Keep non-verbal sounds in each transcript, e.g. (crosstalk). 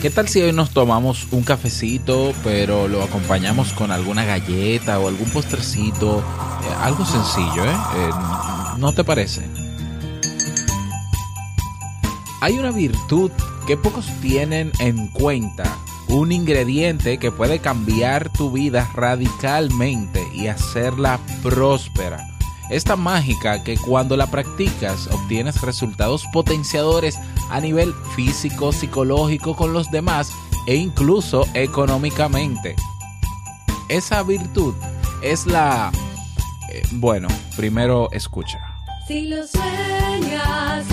¿Qué tal si hoy nos tomamos un cafecito, pero lo acompañamos con alguna galleta o algún postrecito? Eh, algo sencillo, ¿eh? ¿eh? ¿No te parece? Hay una virtud que pocos tienen en cuenta, un ingrediente que puede cambiar tu vida radicalmente y hacerla próspera. Esta mágica que cuando la practicas obtienes resultados potenciadores a nivel físico, psicológico con los demás e incluso económicamente. Esa virtud es la... Eh, bueno, primero escucha. Si lo sueñas,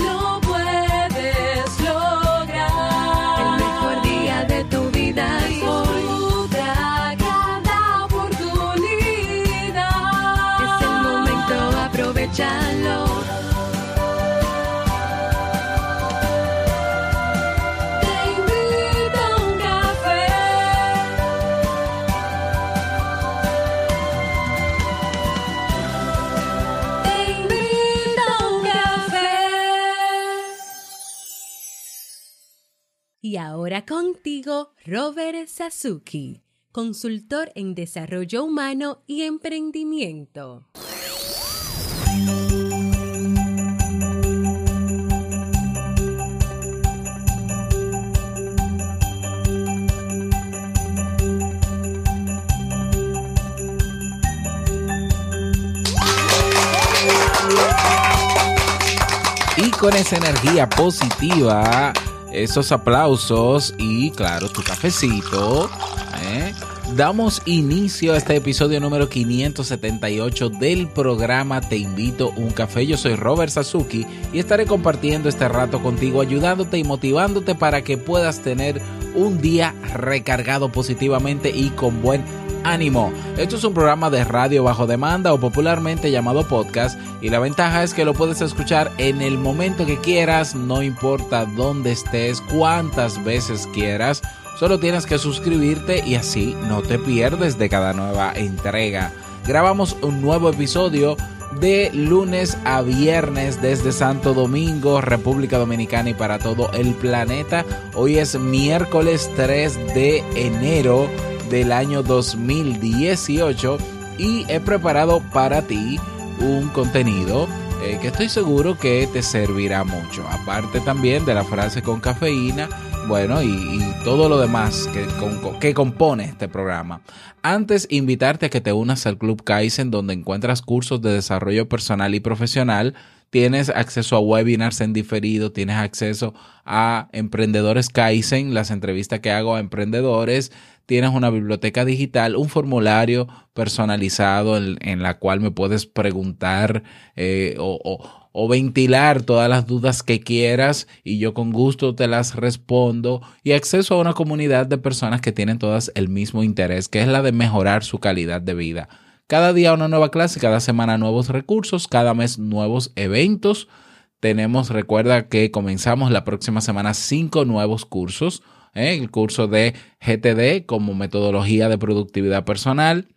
ahora contigo, Robert Sasuki, consultor en desarrollo humano y emprendimiento. Y con esa energía positiva, esos aplausos y claro, tu cafecito, ¿eh? damos inicio a este episodio número 578 del programa Te invito un café. Yo soy Robert Sasuki y estaré compartiendo este rato contigo, ayudándote y motivándote para que puedas tener un día recargado positivamente y con buen ánimo. Esto es un programa de radio bajo demanda o popularmente llamado podcast y la ventaja es que lo puedes escuchar en el momento que quieras, no importa dónde estés, cuántas veces quieras. Solo tienes que suscribirte y así no te pierdes de cada nueva entrega. Grabamos un nuevo episodio de lunes a viernes desde Santo Domingo, República Dominicana y para todo el planeta. Hoy es miércoles 3 de enero del año 2018 y he preparado para ti un contenido eh, que estoy seguro que te servirá mucho. Aparte también de la frase con cafeína, bueno, y, todo lo demás que, que compone este programa. Antes, invitarte a que te unas al Club Kaizen, donde encuentras cursos de desarrollo personal y profesional. Tienes acceso a webinars en diferido, tienes acceso a emprendedores Kaizen, las entrevistas que hago a emprendedores, tienes una biblioteca digital, un formulario personalizado en, la cual me puedes preguntar eh, o, o, ventilar todas las dudas que quieras y yo con gusto te las respondo y acceso a una comunidad de personas que tienen todas el mismo interés, que es la de mejorar su calidad de vida. Cada día una nueva clase, cada semana nuevos recursos, cada mes nuevos eventos. Tenemos, recuerda que comenzamos la próxima semana cinco nuevos cursos ¿eh? el curso de GTD como metodología de productividad personal,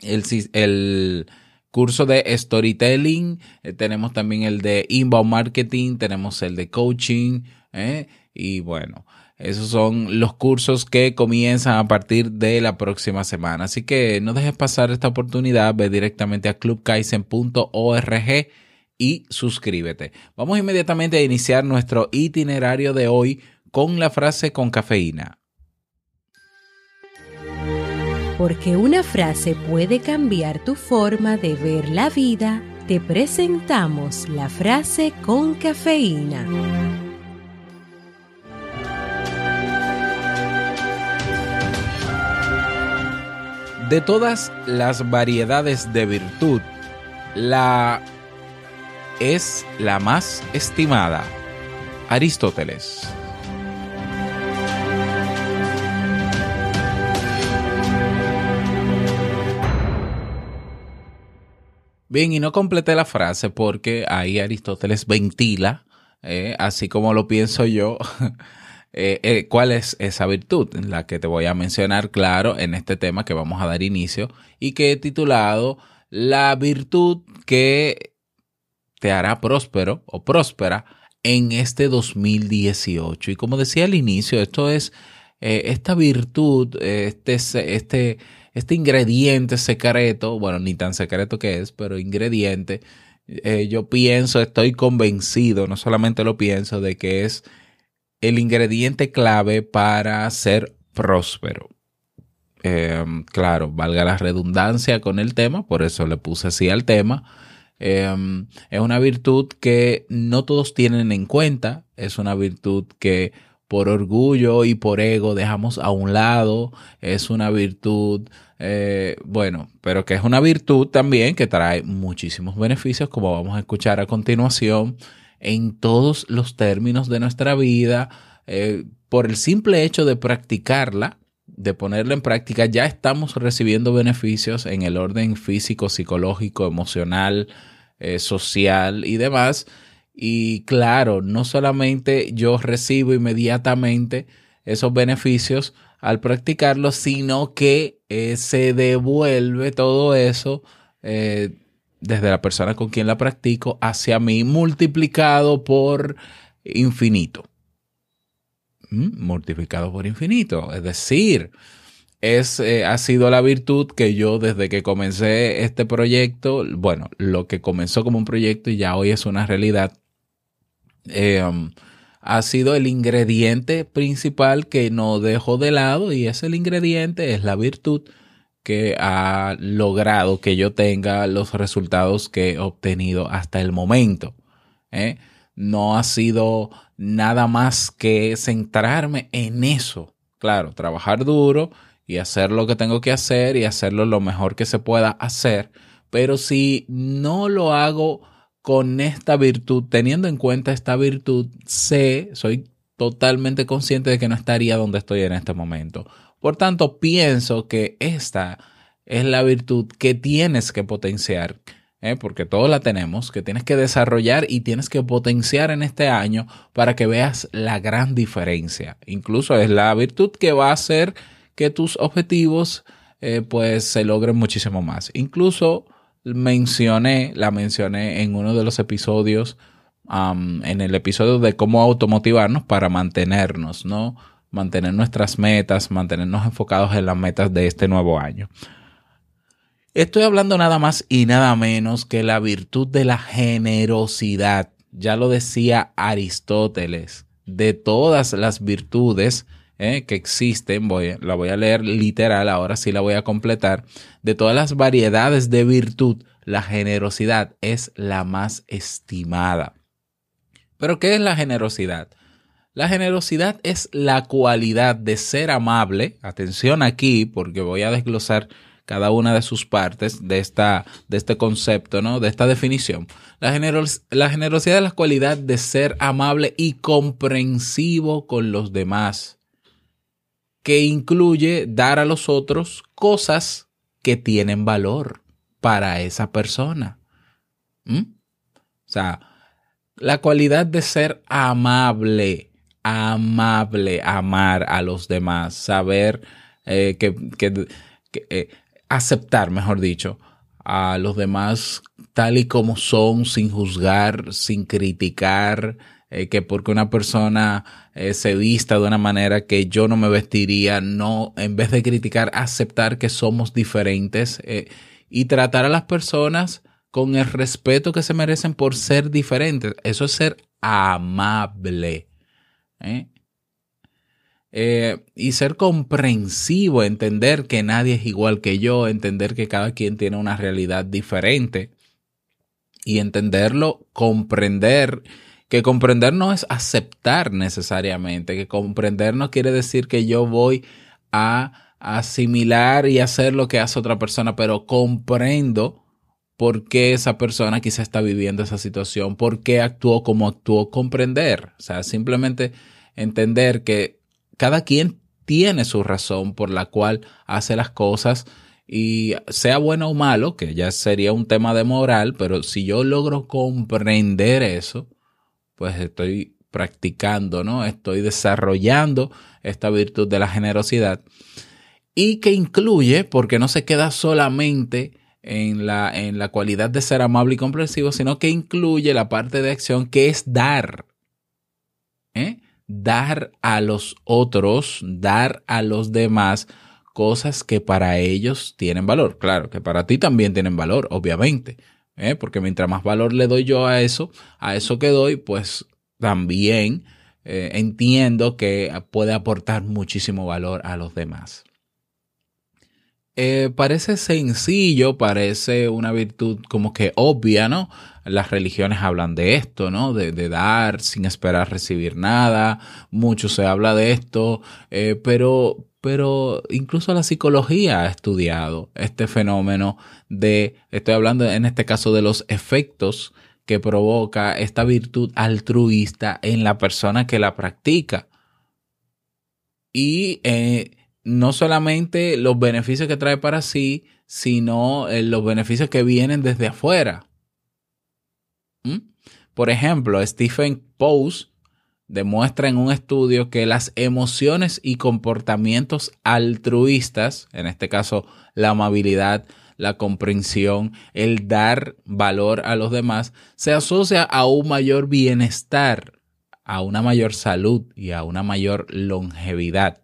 el, el curso de storytelling, eh, tenemos también el de inbound marketing, tenemos el de coaching ¿eh? y bueno. Esos son los cursos que comienzan a partir de la próxima semana. Así que no dejes pasar esta oportunidad, ve directamente a clubkaisen.org y suscríbete. Vamos inmediatamente a iniciar nuestro itinerario de hoy con la frase con cafeína. Porque una frase puede cambiar tu forma de ver la vida, te presentamos la frase con cafeína. De todas las variedades de virtud, la es la más estimada. Aristóteles. Bien, y no completé la frase porque ahí Aristóteles ventila, eh, así como lo pienso yo, (laughs) eh, eh, cuál es esa virtud, la que te voy a mencionar, claro, en este tema que vamos a dar inicio y que he titulado La virtud que te hará próspero o próspera en este 2018. Y como decía al inicio, esto es esta virtud, este, este, este ingrediente secreto, bueno, ni tan secreto que es, pero ingrediente, eh, yo pienso, estoy convencido, no solamente lo pienso, de que es el ingrediente clave para ser próspero. Eh, claro, valga la redundancia con el tema, por eso le puse así al tema. Eh, es una virtud que no todos tienen en cuenta, es una virtud que por orgullo y por ego dejamos a un lado, es una virtud, eh, bueno, pero que es una virtud también que trae muchísimos beneficios, como vamos a escuchar a continuación, en todos los términos de nuestra vida, eh, por el simple hecho de practicarla, de ponerla en práctica, ya estamos recibiendo beneficios en el orden físico, psicológico, emocional, eh, social y demás. Y claro, no solamente yo recibo inmediatamente esos beneficios al practicarlo, sino que eh, se devuelve todo eso eh, desde la persona con quien la practico hacia mí, multiplicado por infinito. ¿Mm? Multiplicado por infinito. Es decir, es, eh, ha sido la virtud que yo desde que comencé este proyecto, bueno, lo que comenzó como un proyecto y ya hoy es una realidad, um, ha sido el ingrediente principal que no dejo de lado y es el ingrediente, es la virtud que ha logrado que yo tenga los resultados que he obtenido hasta el momento. ¿eh? No ha sido nada más que centrarme en eso. Claro, trabajar duro y hacer lo que tengo que hacer y hacerlo lo mejor que se pueda hacer. Pero si no lo hago con esta virtud, teniendo en cuenta esta virtud, sé, soy totalmente consciente de que no estaría donde estoy en este momento. Por tanto, pienso que esta es la virtud que tienes que potenciar, ¿eh? porque todos la tenemos, que tienes que desarrollar y tienes que potenciar en este año para que veas la gran diferencia. Incluso es la virtud que va a hacer que tus objetivos eh, pues se logren muchísimo más. Incluso mencioné, la mencioné en uno de los episodios, um, en el episodio de cómo automotivarnos para mantenernos, ¿no? Mantener nuestras metas, mantenernos enfocados en las metas de este nuevo año. Estoy hablando nada más y nada menos que la virtud de la generosidad. Ya lo decía Aristóteles. De todas las virtudes eh, que existen, voy, la voy a leer literal, ahora sí la voy a completar. De todas las variedades de virtud, la generosidad es la más estimada. Pero ¿qué es la generosidad? La generosidad es la cualidad de ser amable. Atención aquí, porque voy a desglosar cada una de sus partes de, esta, de este concepto, ¿no? De esta definición. La, generos, la generosidad es la cualidad de ser amable y comprensivo con los demás, que incluye dar a los otros cosas que tienen valor para esa persona. ¿Mm? O sea, la cualidad de ser amable, amable, amar a los demás, saber eh, que, que, eh, aceptar, mejor dicho, a los demás tal y como son, sin juzgar, sin criticar, eh, que porque una persona eh, se vista de una manera que yo no me vestiría, no, en vez de criticar, aceptar que somos diferentes eh, y tratar a las personas con el respeto que se merecen por ser diferentes. Eso es ser amable. y ser comprensivo, entender que nadie es igual que yo, entender que cada quien tiene una realidad diferente y entenderlo, comprender, que comprender no es aceptar necesariamente, que comprender no quiere decir que yo voy a asimilar y hacer lo que hace otra persona, pero comprendo por qué esa persona quizá está viviendo esa situación, por qué actuó como actuó, comprender, o sea, simplemente entender que cada quien tiene su razón por la cual hace las cosas y sea bueno o malo, que ya sería un tema de moral, pero si yo logro comprender eso, pues estoy practicando, ¿no? Estoy desarrollando esta virtud de la generosidad y que incluye, porque no se queda solamente en la, en la cualidad de ser amable y comprensivo, sino que incluye la parte de acción que es dar. ¿eh? dar a los otros, dar a los demás cosas que para ellos tienen valor. Claro, que para ti también tienen valor, obviamente. ¿Eh? Porque mientras más valor le doy yo a eso, a eso que doy, pues también eh, entiendo que puede aportar muchísimo valor a los demás. Eh, parece sencillo, parece una virtud como que obvia, ¿no? Las religiones hablan de esto, ¿no? De, dar sin esperar recibir nada. Mucho se habla de esto, eh, pero, pero incluso la psicología ha estudiado este fenómeno de, estoy hablando en este caso de los efectos que provoca esta virtud altruista en la persona que la practica. Y eh, no solamente los beneficios que trae para sí, sino eh, los beneficios que vienen desde afuera. ¿Mm? Por ejemplo, Stephen Pose demuestra en un estudio que las emociones y comportamientos altruistas, en este caso la amabilidad, la comprensión, el dar valor a los demás, se asocia a un mayor bienestar, a una mayor salud y a una mayor longevidad.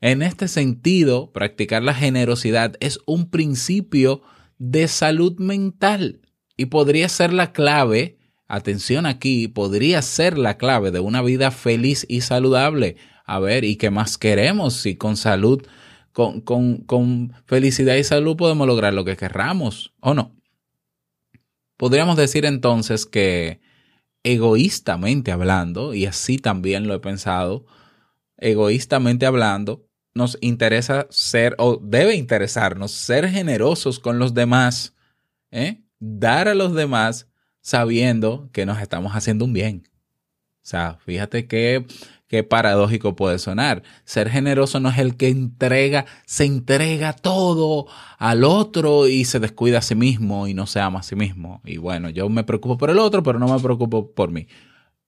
En este sentido, practicar la generosidad es un principio de salud mental y podría ser la clave, atención aquí, podría ser la clave de una vida feliz y saludable. A ver, ¿y qué más queremos si con salud, con, con, con felicidad y salud podemos lograr lo que querramos o no? Podríamos decir entonces que egoístamente hablando, y así también lo he pensado, egoístamente hablando, nos interesa ser o debe interesarnos ser generosos con los demás, ¿eh? dar a los demás sabiendo que nos estamos haciendo un bien. O sea, fíjate qué, qué paradójico puede sonar. Ser generoso no es el que entrega, se entrega todo al otro y se descuida a sí mismo y no se ama a sí mismo. Y bueno, yo me preocupo por el otro, pero no me preocupo por mí.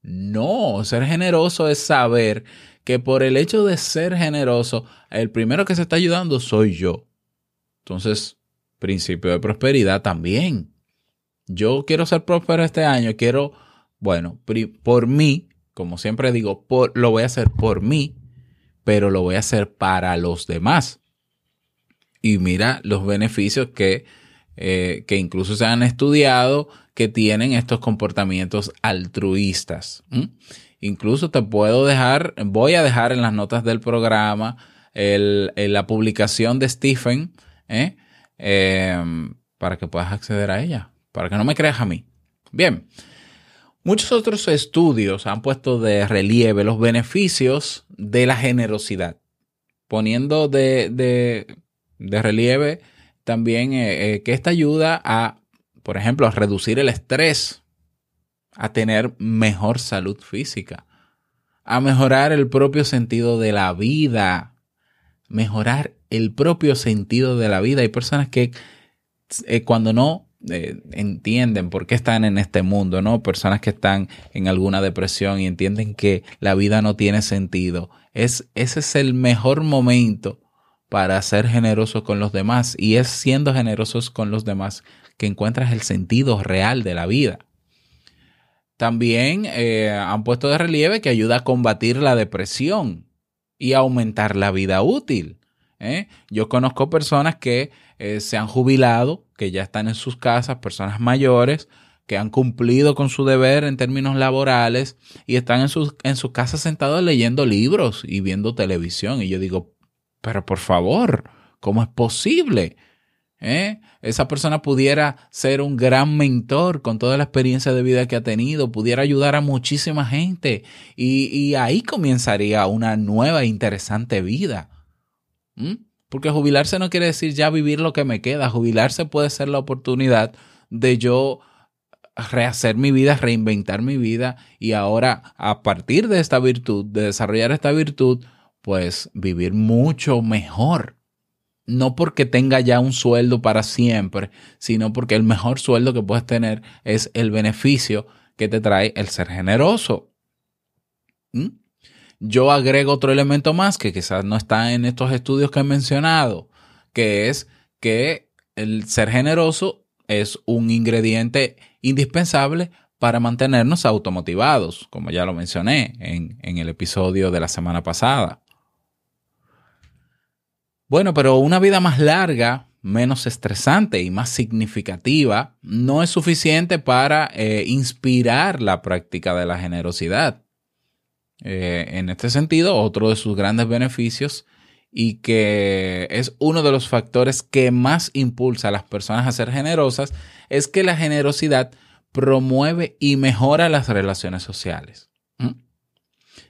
No, ser generoso es saber que por el hecho de ser generoso, el primero que se está ayudando soy yo. Entonces, principio de prosperidad también. Yo quiero ser próspero este año, quiero, bueno, por mí, como siempre digo, por, lo voy a hacer por mí, pero lo voy a hacer para los demás. Y mira los beneficios que, eh, que incluso se han estudiado que tienen estos comportamientos altruistas. Incluso te puedo dejar, voy a dejar en las notas del programa la publicación de Stephen ¿eh? Em, para que puedas acceder a ella, para que no me creas a mí. Bien, muchos otros estudios han puesto de relieve los beneficios de la generosidad, poniendo de, de, de relieve también eh, eh, que esta ayuda a, por ejemplo, a reducir el estrés a tener mejor salud física, a mejorar el propio sentido de la vida, mejorar el propio sentido de la vida. Hay personas que eh, cuando no eh, entienden por qué están en este mundo, ¿no? Personas que están en alguna depresión y entienden que la vida no tiene sentido. Es, ese es el mejor momento para ser generosos con los demás y es siendo generosos con los demás que encuentras el sentido real de la vida. También eh, han puesto de relieve que ayuda a combatir la depresión y aumentar la vida útil. ¿eh? Yo conozco personas que eh, se han jubilado, que ya están en sus casas, personas mayores, que han cumplido con su deber en términos laborales y están en sus, en sus casas sentados leyendo libros y viendo televisión. Y yo digo, pero por favor, ¿cómo es posible? ¿Eh? Esa persona pudiera ser un gran mentor con toda la experiencia de vida que ha tenido, pudiera ayudar a muchísima gente y, ahí comenzaría una nueva e interesante vida. ¿Mm? Porque jubilarse no quiere decir ya vivir lo que me queda, jubilarse puede ser la oportunidad de yo rehacer mi vida, reinventar mi vida y ahora a partir de esta virtud, de desarrollar esta virtud, pues vivir mucho mejor no porque tenga ya un sueldo para siempre, sino porque el mejor sueldo que puedes tener es el beneficio que te trae el ser generoso. ¿Mm? Yo agrego otro elemento más que quizás no está en estos estudios que he mencionado, que es que el ser generoso es un ingrediente indispensable para mantenernos automotivados, como ya lo mencioné en, en el episodio de la semana pasada. Bueno, pero una vida más larga, menos estresante y más significativa no es suficiente para eh, inspirar la práctica de la generosidad. Eh, en este sentido, otro de sus grandes beneficios y que es uno de los factores que más impulsa a las personas a ser generosas es que la generosidad promueve y mejora las relaciones sociales. ¿Mm?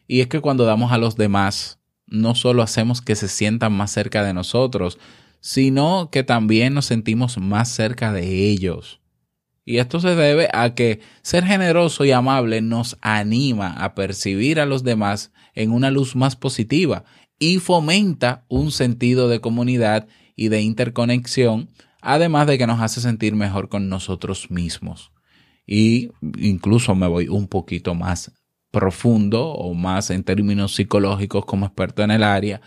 Y es que cuando damos a los demás, no solo hacemos que se sientan más cerca de nosotros, sino que también nos sentimos más cerca de ellos. Y esto se debe a que ser generoso y amable nos anima a percibir a los demás en una luz más positiva y fomenta un sentido de comunidad y de interconexión, además de que nos hace sentir mejor con nosotros mismos. Y incluso me voy un poquito más profundo o más en términos psicológicos como experto en el área,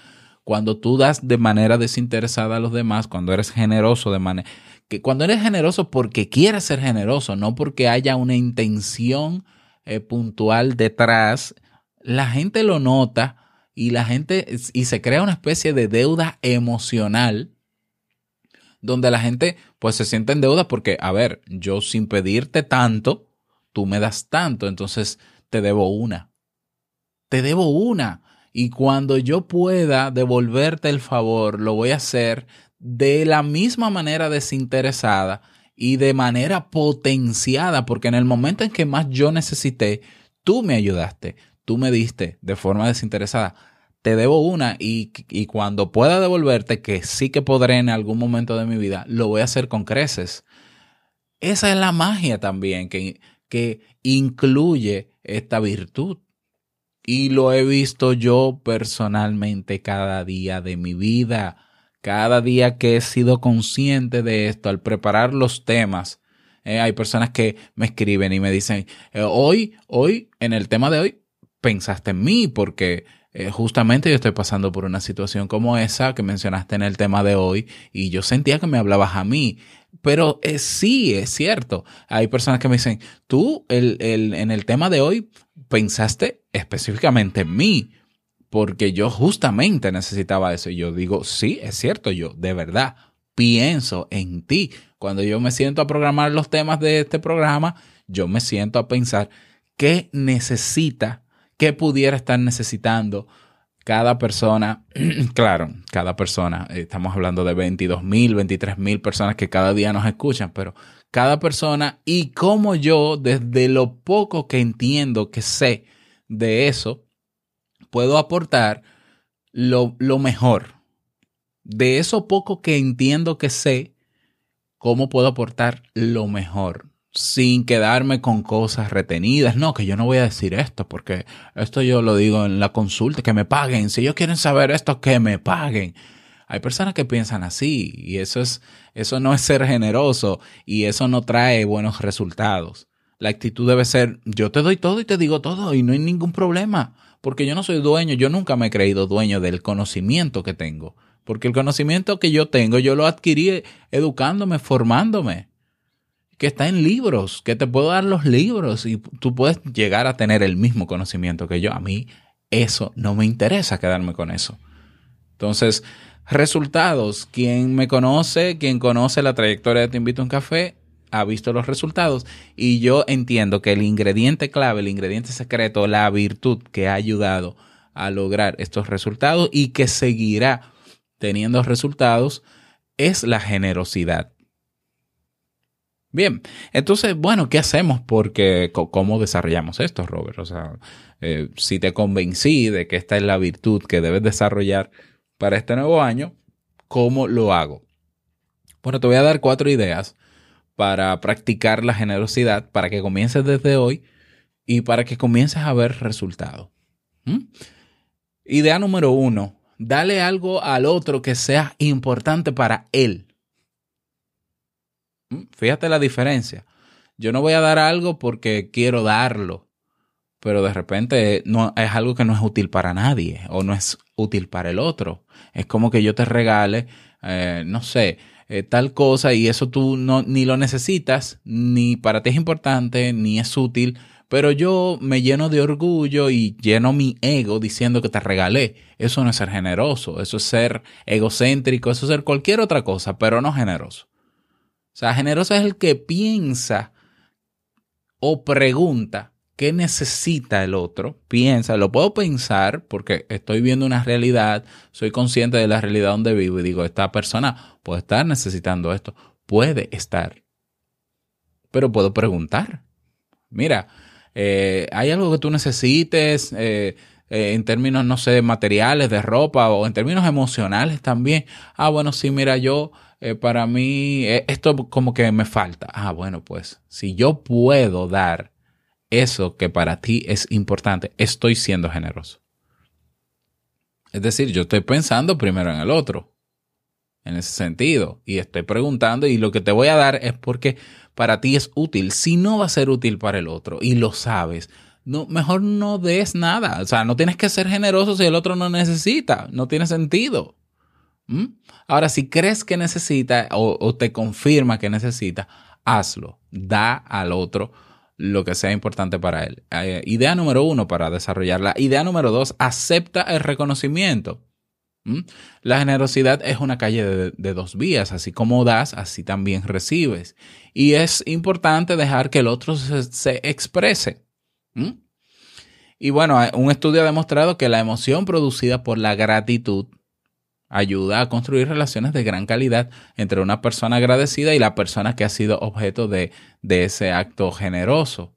cuando tú das de manera desinteresada a los demás, cuando eres generoso de manera que cuando eres generoso porque quieres ser generoso, no porque haya una intención eh, puntual detrás, la gente lo nota y la gente y se crea una especie de deuda emocional donde la gente pues se siente en deuda porque, a ver, yo sin pedirte tanto, tú me das tanto, entonces te debo una. Te debo una. Y cuando yo pueda devolverte el favor, lo voy a hacer de la misma manera desinteresada y de manera potenciada, porque en el momento en que más yo necesité, tú me ayudaste, tú me diste de forma desinteresada. Te debo una y, y cuando pueda devolverte, que sí que podré en algún momento de mi vida, lo voy a hacer con creces. Esa es la magia también que, que incluye esta virtud. Y lo he visto yo personalmente cada día de mi vida. Cada día que he sido consciente de esto, al preparar los temas, eh, hay personas que me escriben y me dicen, eh, hoy, hoy, en el tema de hoy, pensaste en mí porque eh, justamente yo estoy pasando por una situación como esa que mencionaste en el tema de hoy y yo sentía que me hablabas a mí. Pero sí, es cierto. Hay personas que me dicen, tú el, el, en el tema de hoy pensaste específicamente en mí, porque yo justamente necesitaba eso. Y yo digo, sí, es cierto, yo de verdad pienso en ti. Cuando yo me siento a programar los temas de este programa, yo me siento a pensar qué necesita, qué pudiera estar necesitando cada persona, (clears throat) claro, cada persona, estamos hablando de 22 mil, 23 mil personas que cada día nos escuchan, pero cada persona y cómo yo, desde lo poco que entiendo, que sé de eso, puedo aportar lo, lo mejor. De eso poco que entiendo que sé, cómo puedo aportar lo mejor sin quedarme con cosas retenidas. No, que yo no voy a decir esto, porque esto yo lo digo en la consulta, que me paguen. Si ellos quieren saber esto, que me paguen. Hay personas que piensan así y eso es eso no es ser generoso y eso no trae buenos resultados. La actitud debe ser yo te doy todo y te digo todo y no hay ningún problema, porque yo no soy dueño, yo nunca me he creído dueño del conocimiento que tengo, porque el conocimiento que yo tengo yo lo adquirí educándome, formándome, que está en libros, que te puedo dar los libros y tú puedes llegar a tener el mismo conocimiento que yo. A mí eso no me interesa quedarme con eso. Entonces, Resultados. Quien me conoce, quien conoce la trayectoria de Te Invito a un Café, ha visto los resultados y yo entiendo que el ingrediente clave, el ingrediente secreto, la virtud que ha ayudado a lograr estos resultados y que seguirá teniendo resultados es la generosidad. Bien, entonces, bueno, ¿qué hacemos? Porque, ¿cómo desarrollamos esto, Robert? O sea, eh, si te convencí de que esta es la virtud que debes desarrollar, para este nuevo año, ¿cómo lo hago? Bueno, te voy a dar cuatro ideas para practicar la generosidad, para que comiences desde hoy y para que comiences a ver resultados. Idea número uno, dale algo al otro que sea importante para él. ¿Mm? Fíjate la diferencia. Yo no voy a dar algo porque quiero darlo, pero de repente no, es algo que no es útil para nadie o no es útil para el otro. Es como que yo te regale, eh, no sé, eh, tal cosa y eso tú no, ni lo necesitas, ni para ti es importante, ni es útil, pero yo me lleno de orgullo y lleno mi ego diciendo que te regalé. Eso no es ser generoso, eso es ser egocéntrico, eso es ser cualquier otra cosa, pero no generoso. O sea, generoso es el que piensa o pregunta qué necesita el otro. Piensa, lo puedo pensar porque estoy viendo una realidad, soy consciente de la realidad donde vivo y digo, esta persona puede estar necesitando esto, puede estar. Pero puedo preguntar. Mira, eh, ¿hay algo que tú necesites eh, eh, en términos, no sé, materiales, de ropa o en términos emocionales también? Ah, bueno, sí, mira, yo, eh, para mí, eh, esto como que me falta. Ah, bueno, pues, si yo puedo dar eso que para ti es importante, estoy siendo generoso. Es decir, yo estoy pensando primero en el otro, en ese sentido, y estoy preguntando y lo que te voy a dar es porque para ti es útil. Si no va a ser útil para el otro y lo sabes, no, mejor no des nada. O sea, no tienes que ser generoso si el otro no necesita. No tiene sentido. ¿Mm? Ahora, si crees que necesita o, te confirma que necesita, hazlo. Da al otro lo que sea importante para él. Eh, idea número uno para desarrollarla. Idea número dos, acepta el reconocimiento. ¿Mm? La generosidad es una calle de, dos vías, así como das, así también recibes. Y es importante dejar que el otro se, se exprese. ¿Mm? Y bueno, un estudio ha demostrado que la emoción producida por la gratitud ayuda a construir relaciones de gran calidad entre una persona agradecida y la persona que ha sido objeto de, de ese acto generoso.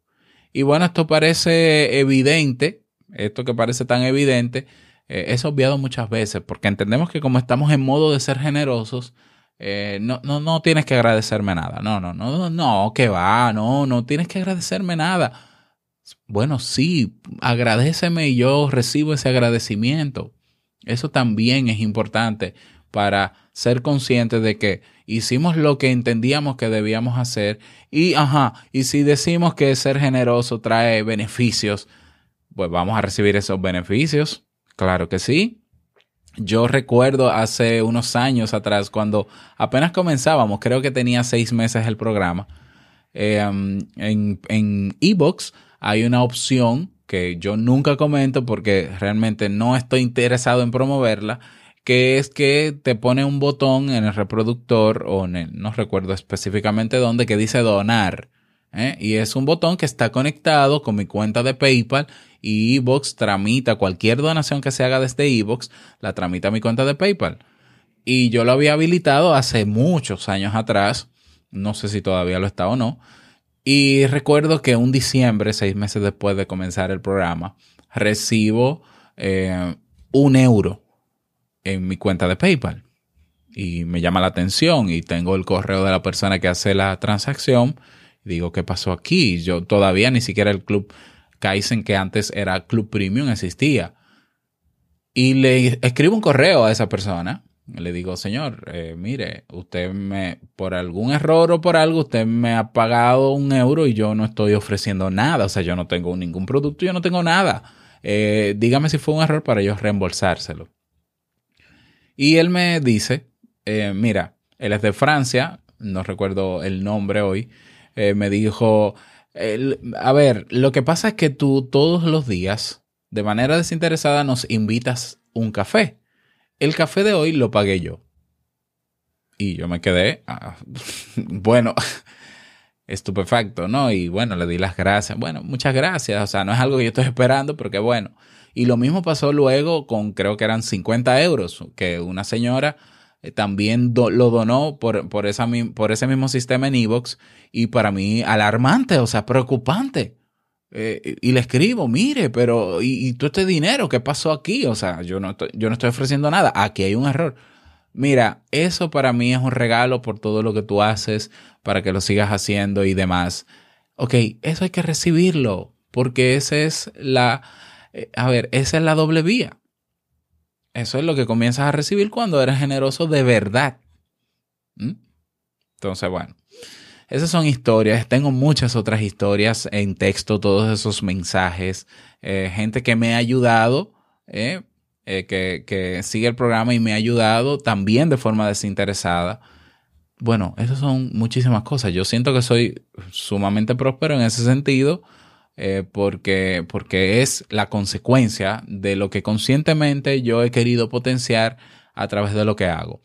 Y bueno, esto parece evidente, esto que parece tan evidente, eh, es obviado muchas veces, porque entendemos que como estamos en modo de ser generosos, eh, no, no, no tienes que agradecerme nada. No, no, no, no, que va, no, no tienes que agradecerme nada. Bueno, sí, agradeceme y yo recibo ese agradecimiento. Eso también es importante para ser conscientes de que hicimos lo que entendíamos que debíamos hacer y, ajá, y si decimos que ser generoso trae beneficios, pues vamos a recibir esos beneficios. Claro que sí. Yo recuerdo hace unos años atrás, cuando apenas comenzábamos, creo que tenía seis meses el programa, eh, en, en Ebox hay una opción que yo nunca comento porque realmente no estoy interesado en promoverla, que es que te pone un botón en el reproductor o en el, no recuerdo específicamente dónde, que dice donar. ¿eh? Y es un botón que está conectado con mi cuenta de PayPal y Evox tramita cualquier donación que se haga desde Evox, la tramita mi cuenta de PayPal. Y yo lo había habilitado hace muchos años atrás, no sé si todavía lo está o no. Y recuerdo que un diciembre, seis meses después de comenzar el programa, recibo eh, un euro en mi cuenta de PayPal. Y me llama la atención y tengo el correo de la persona que hace la transacción. Digo, ¿qué pasó aquí? Yo todavía ni siquiera el club Kaizen, que antes era Club Premium, existía. Y le escribo un correo a esa persona. Le digo, señor, eh, mire, usted me, por algún error o por algo, usted me ha pagado un euro y yo no estoy ofreciendo nada. O sea, yo no tengo ningún producto, yo no tengo nada. Eh, dígame si fue un error para yo reembolsárselo. Y él me dice, eh, mira, él es de Francia, no recuerdo el nombre hoy, me dijo, a ver, lo que pasa es que tú todos los días, de manera desinteresada, nos invitas un café. El café de hoy lo pagué yo. Y yo me quedé, ah, (laughs) bueno, (laughs) estupefacto, ¿no? Y bueno, le di las gracias. Bueno, muchas gracias. O sea, no es algo que yo estoy esperando, pero bueno. Y lo mismo pasó luego con, creo que eran 50 euros, que una señora eh, también lo donó por, por, esa, por ese mismo sistema en Evox. Y para mí, alarmante, o sea, preocupante. Eh, y le escribo, mire, pero ¿y, todo este dinero qué pasó aquí? O sea, yo no, estoy, yo no estoy ofreciendo nada. Aquí hay un error. Mira, eso para mí es un regalo por todo lo que tú haces, para que lo sigas haciendo y demás. Ok, eso hay que recibirlo, porque esa es la, eh, a ver, esa es la doble vía. Eso es lo que comienzas a recibir cuando eres generoso de verdad. ¿Mm? Entonces, bueno, esas son historias. Tengo muchas otras historias en texto, todos esos mensajes. Eh, gente que me ha ayudado, eh, eh, que, que sigue el programa y me ha ayudado también de forma desinteresada. bueno, esas son muchísimas cosas. Yo siento que soy sumamente próspero en ese sentido porque, porque es la consecuencia de lo que conscientemente yo he querido potenciar a través de lo que hago.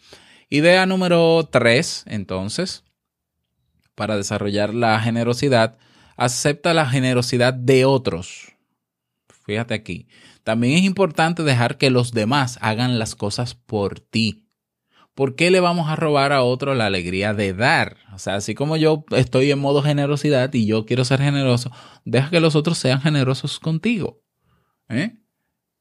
Idea número tres, entonces, para desarrollar la generosidad, acepta la generosidad de otros. Fíjate aquí. También es importante dejar que los demás hagan las cosas por ti. ¿Por qué le vamos a robar a otro la alegría de dar? O sea, así como yo estoy en modo generosidad y yo quiero ser generoso, deja que los otros sean generosos contigo. ¿Eh?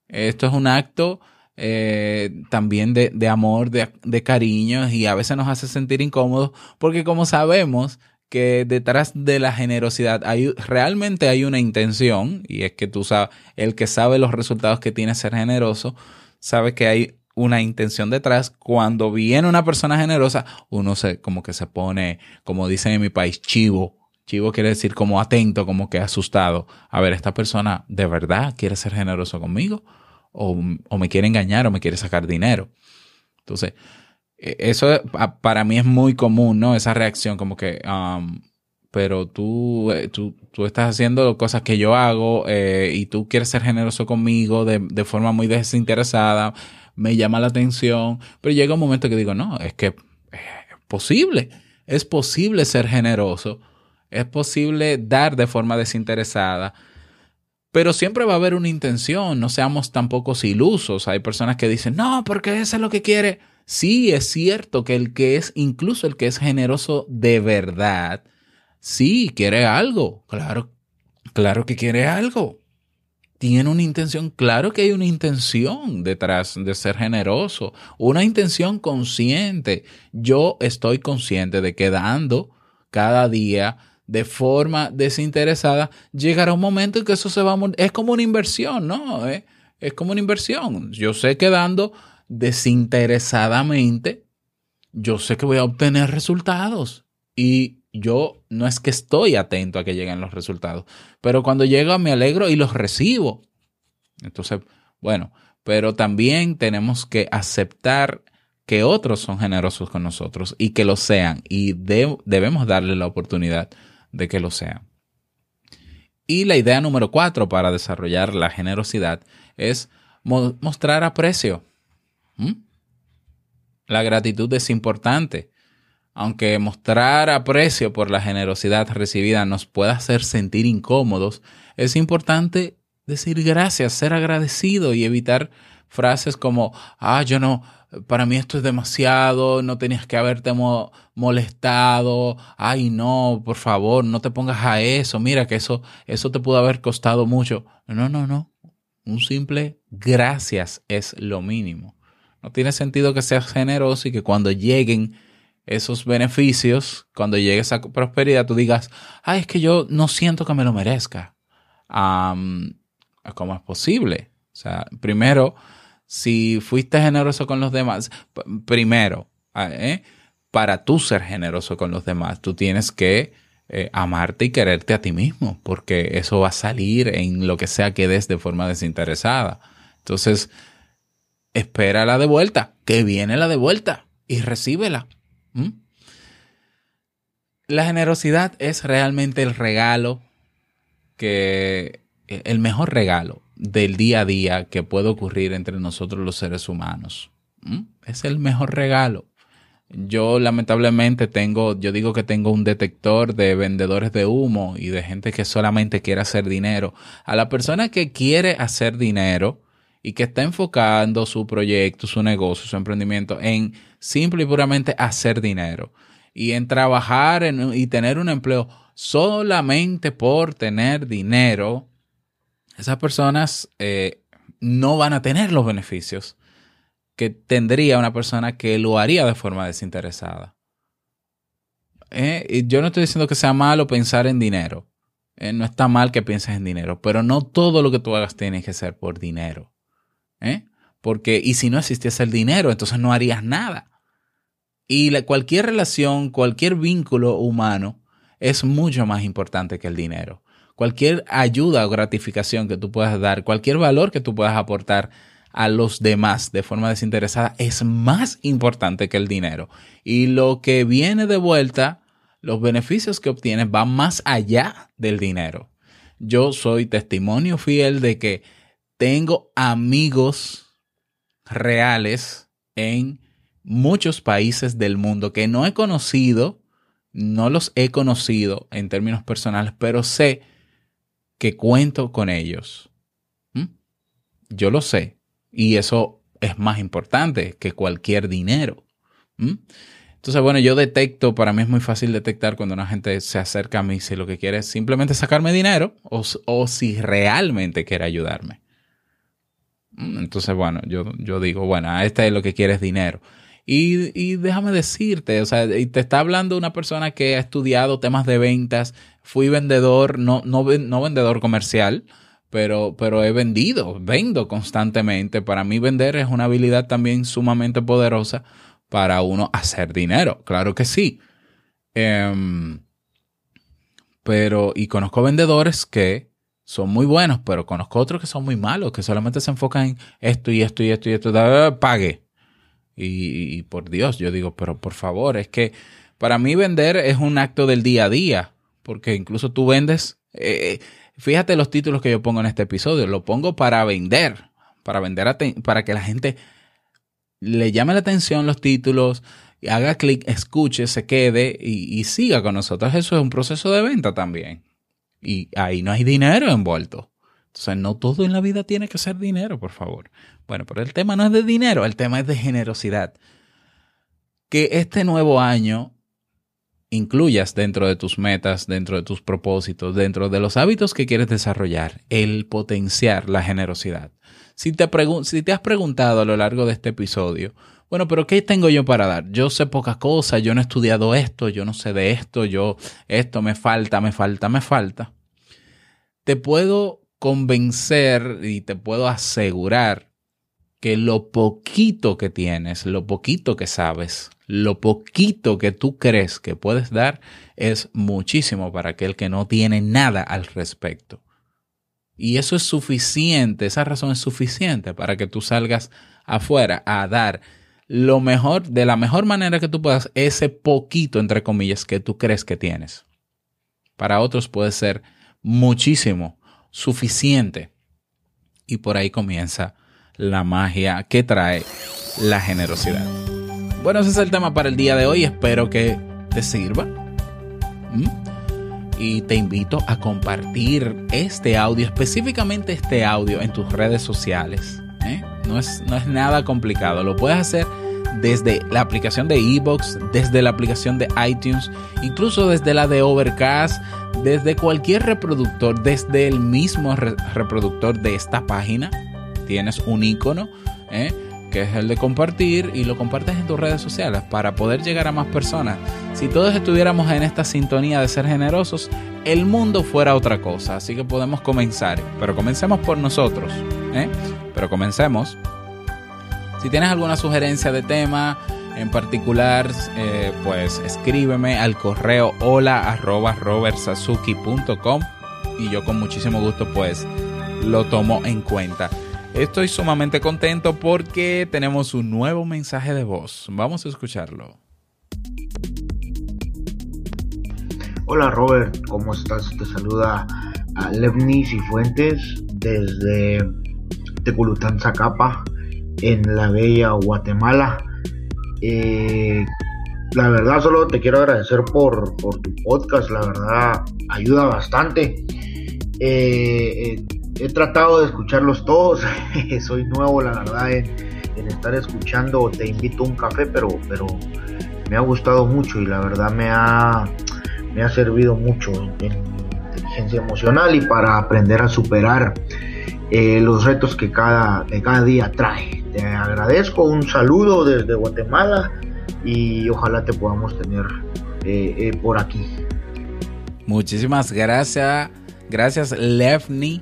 Esto es un acto eh, también de, amor, de, de cariño y a veces nos hace sentir incómodos porque como sabemos que detrás de la generosidad hay realmente hay una intención y es que tú sabes, el que sabe los resultados que tiene ser generoso, sabe que hay una intención detrás. Cuando viene una persona generosa, uno se como que se pone, como dicen en mi país, chivo. Chivo quiere decir como atento, como que asustado. A ver, esta persona de verdad quiere ser generoso conmigo o, o me quiere engañar o me quiere sacar dinero. Entonces, eso a- para mí es muy común, ¿no? Esa reacción como que, um, pero tú, eh, tú, tú estás haciendo cosas que yo hago eh, y tú quieres ser generoso conmigo de, de forma muy desinteresada, me llama la atención, pero llega un momento que digo, no, es que es posible, es posible ser generoso, es posible dar de forma desinteresada, pero siempre va a haber una intención, no seamos tampoco ilusos. Hay personas que dicen, no, porque eso es lo que quiere. Sí, es cierto que el que es, incluso el que es generoso de verdad, sí, quiere algo. Claro, claro que quiere algo. Tiene una intención, claro que hay una intención detrás de ser generoso, una intención consciente. Yo estoy consciente de que dando cada día de forma desinteresada, llegará un momento en que eso se va a... Es como una inversión, ¿no? Eh, Es como una inversión. Yo sé que dando desinteresadamente, yo sé que voy a obtener resultados. Y yo no es que estoy atento a que lleguen los resultados, pero cuando llega me alegro y los recibo. Entonces, bueno, pero también tenemos que aceptar que otros son generosos con nosotros y que lo sean. Y de- debemos darle la oportunidad de que lo sean. Y la idea número cuatro para desarrollar la generosidad es mo- mostrar aprecio. ¿Mm? La gratitud es importante. Aunque mostrar aprecio por la generosidad recibida nos pueda hacer sentir incómodos, es importante decir gracias, ser agradecido y evitar frases como, ah, yo no, para mí esto es demasiado, no tenías que haberte mo- molestado, ay, no, por favor, no te pongas a eso, mira que eso, eso te pudo haber costado mucho. No, no, no. Un simple gracias es lo mínimo. No tiene sentido que seas generoso y que cuando lleguen esos beneficios, cuando llegue esa prosperidad, tú digas, ay, es que yo no siento que me lo merezca. Am, ¿Cómo es posible? O sea, primero, si fuiste generoso con los demás, primero, ¿eh? para tú ser generoso con los demás, tú tienes que eh, amarte y quererte a ti mismo, porque eso va a salir en lo que sea que des de forma desinteresada. Entonces, espera la de vuelta, que viene la de vuelta y recíbela. ¿Mm? La generosidad es realmente el regalo que, el mejor regalo del día a día que puede ocurrir entre nosotros los seres humanos. ¿Mm? Es el mejor regalo. Yo lamentablemente tengo, yo digo que tengo un detector de vendedores de humo y de gente que solamente quiere hacer dinero. A la persona que quiere hacer dinero y que está enfocando su proyecto, su negocio, su emprendimiento en simple y puramente hacer dinero y en trabajar y tener un empleo solamente por tener dinero, esas personas eh, no van a tener los beneficios que tendría una persona que lo haría de forma desinteresada. Eh, y yo no estoy diciendo que sea malo pensar en dinero. Eh, no está mal que pienses en dinero, pero no todo lo que tú hagas tiene que ser por dinero. ¿Eh? Porque, y si no existiese el dinero, entonces no harías nada. Y cualquier relación, cualquier vínculo humano es mucho más importante que el dinero. Cualquier ayuda o gratificación que tú puedas dar, cualquier valor que tú puedas aportar a los demás de forma desinteresada es más importante que el dinero. Y lo que viene de vuelta, los beneficios que obtienes van más allá del dinero. Yo soy testimonio fiel de que tengo amigos reales en muchos países del mundo que no he conocido, no los he conocido en términos personales, pero sé que cuento con ellos. ¿Mm? Yo lo sé. Y eso es más importante que cualquier dinero. ¿Mm? Entonces, bueno, yo detecto, para mí es muy fácil detectar cuando una gente se acerca a mí si lo que quiere es simplemente sacarme dinero o, o si realmente quiere ayudarme. Entonces, bueno, yo, yo digo, bueno, a este es lo que quiere es dinero. Y, y, déjame decirte, o sea, y te está hablando una persona que ha estudiado temas de ventas, fui vendedor, no, no, no vendedor comercial, pero, pero he vendido, vendo constantemente. Para mí vender es una habilidad también sumamente poderosa para uno hacer dinero, claro que sí. Um, pero, y conozco vendedores que son muy buenos, pero conozco otros que son muy malos, que solamente se enfocan en esto y esto y esto y esto, pague. Y, y, por Dios, yo digo, pero por favor, es que para mí vender es un acto del día a día, porque incluso tú vendes, eh, fíjate los títulos que yo pongo en este episodio, lo pongo para vender, para vender, para que la gente le llame la atención los títulos, haga clic, escuche, se quede y, y siga con nosotros. Eso es un proceso de venta también. Y ahí no hay dinero envuelto. Entonces, no todo en la vida tiene que ser dinero, por favor. Bueno, pero el tema no es de dinero, el tema es de generosidad. Que este nuevo año incluyas dentro de tus metas, dentro de tus propósitos, dentro de los hábitos que quieres desarrollar, el potenciar la generosidad. Si te, si te has preguntado a lo largo de este episodio, bueno, pero ¿qué tengo yo para dar? Yo sé pocas cosas, yo no he estudiado esto, yo no sé de esto, yo esto me falta, me falta, me falta. Te puedo convencer y te puedo asegurar que lo poquito que tienes, lo poquito que sabes, lo poquito que tú crees que puedes dar es muchísimo para aquel que no tiene nada al respecto. Y eso es suficiente, esa razón es suficiente para que tú salgas afuera a dar lo mejor, de la mejor manera que tú puedas, ese poquito, entre comillas, que tú crees que tienes. Para otros puede ser muchísimo, suficiente. Y por ahí comienza la magia que trae la generosidad. Bueno, ese es el tema para el día de hoy. Espero que te sirva. ¿Mm? Y te invito a compartir este audio, específicamente este audio, en tus redes sociales. ¿eh? No, es, no es nada complicado. Lo puedes hacer desde la aplicación de Evox, desde la aplicación de iTunes, incluso desde la de Overcast, desde cualquier reproductor, desde el mismo re reproductor de esta página. Tienes un icono. ¿eh? que es el de compartir y lo compartes en tus redes sociales para poder llegar a más personas. Si todos estuviéramos en esta sintonía de ser generosos, el mundo fuera otra cosa. Así que podemos comenzar, pero comencemos por nosotros. ¿eh? Pero comencemos. Si tienes alguna sugerencia de tema en particular, eh, pues escríbeme al correo hola y yo con muchísimo gusto pues lo tomo en cuenta. Estoy sumamente contento porque tenemos un nuevo mensaje de voz. Vamos a escucharlo. Hola Robert, ¿cómo estás? Te saluda a Levni Cifuentes desde Teculután, Zacapa, en la bella Guatemala. Eh, la verdad solo te quiero agradecer por, por, tu podcast, la verdad ayuda bastante. Eh, eh, he tratado de escucharlos todos, (laughs) soy nuevo la verdad en, en, estar escuchando Te invito a un café, pero, pero me ha gustado mucho y la verdad me ha, me ha servido mucho en, inteligencia emocional y para aprender a superar eh, los retos que cada, cada día trae. Te agradezco, un saludo desde Guatemala y ojalá te podamos tener eh, eh, por aquí. Muchísimas gracias, gracias Lefni.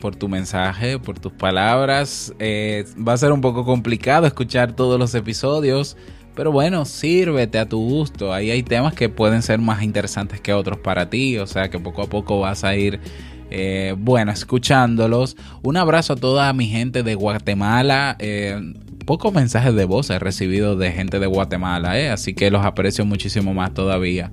Por tu mensaje, por tus palabras. Va a ser un poco complicado escuchar todos los episodios, pero bueno, sírvete a tu gusto. Ahí hay temas que pueden ser más interesantes que otros para ti, o sea que poco a poco vas a ir eh, bueno, escuchándolos. Un abrazo a toda mi gente de Guatemala. Eh, pocos mensajes de voz he recibido de gente de Guatemala, ¿eh? así que los aprecio muchísimo más todavía.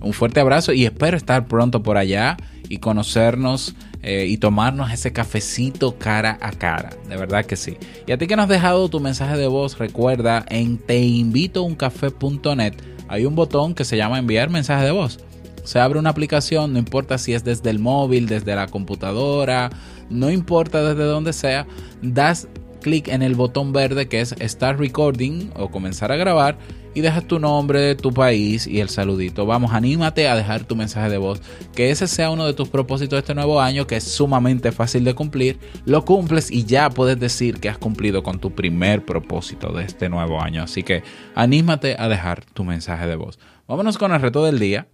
Un fuerte abrazo y espero estar pronto por allá y conocernos y tomarnos ese cafecito cara a cara. De verdad que sí. Y a ti que nos has dejado tu mensaje de voz, recuerda en teinvitouncafé.net hay un botón que se llama enviar mensaje de voz. Se abre una aplicación, no importa si es desde el móvil, desde la computadora, no importa desde donde sea, das clic en el botón verde que es Start Recording o comenzar a grabar y dejas tu nombre, tu país y el saludito. Vamos, anímate a dejar tu mensaje de voz. Que ese sea uno de tus propósitos de este nuevo año, que es sumamente fácil de cumplir. Lo cumples y ya puedes decir que has cumplido con tu primer propósito de este nuevo año. Así que anímate a dejar tu mensaje de voz. Vámonos con el reto del día.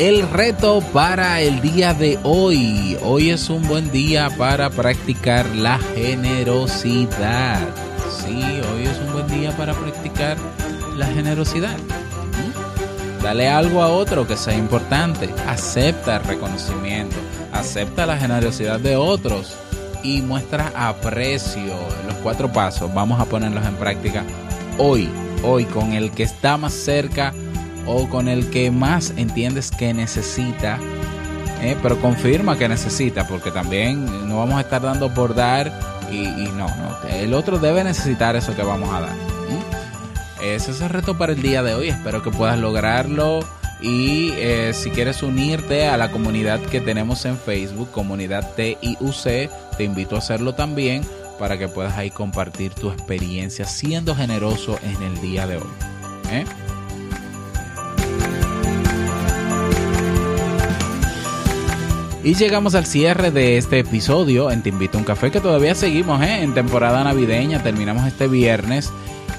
El reto para el día de hoy. Hoy es un buen día para practicar la generosidad. Sí, hoy es un buen día para practicar la generosidad. ¿Mm? Dale algo a otro que sea importante. Acepta el reconocimiento. Acepta la generosidad de otros. Y muestra aprecio. Los cuatro pasos. Vamos a ponerlos en práctica hoy. Hoy con el que está más cerca o con el que más entiendes que necesita, eh, pero confirma que necesita, porque también no vamos a estar dando por dar y, no, no, el otro debe necesitar eso que vamos a dar. ¿Mm? Ese es el reto para el día de hoy, espero que puedas lograrlo. Y eh, si quieres unirte a la comunidad que tenemos en Facebook, comunidad TIUC, te invito a hacerlo también para que puedas ahí compartir tu experiencia siendo generoso en el día de hoy. ¿eh? Y llegamos al cierre de este episodio en Te Invito a un Café, que todavía seguimos ¿eh? en temporada navideña, terminamos este viernes.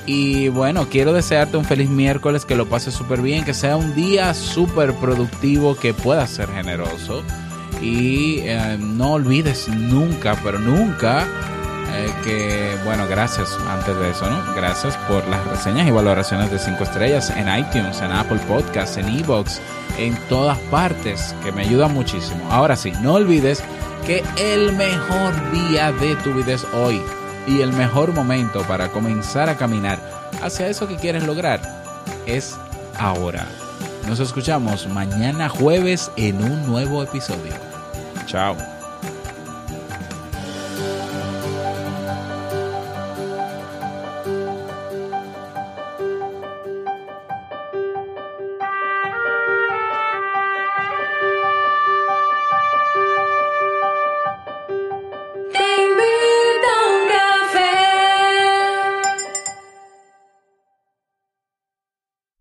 Y bueno, quiero desearte un feliz miércoles, que lo pases súper bien, que sea un día súper productivo, que puedas ser generoso. Y eh, no olvides nunca, pero nunca, eh, que, bueno, gracias antes de eso, ¿no? Gracias por las reseñas y valoraciones de 5 estrellas en iTunes, en Apple Podcasts, en Evox, en todas partes, que me ayuda muchísimo. Ahora sí, no olvides que el mejor día de tu vida es hoy y el mejor momento para comenzar a caminar hacia eso que quieres lograr es ahora. Nos escuchamos mañana jueves en un nuevo episodio. Chao.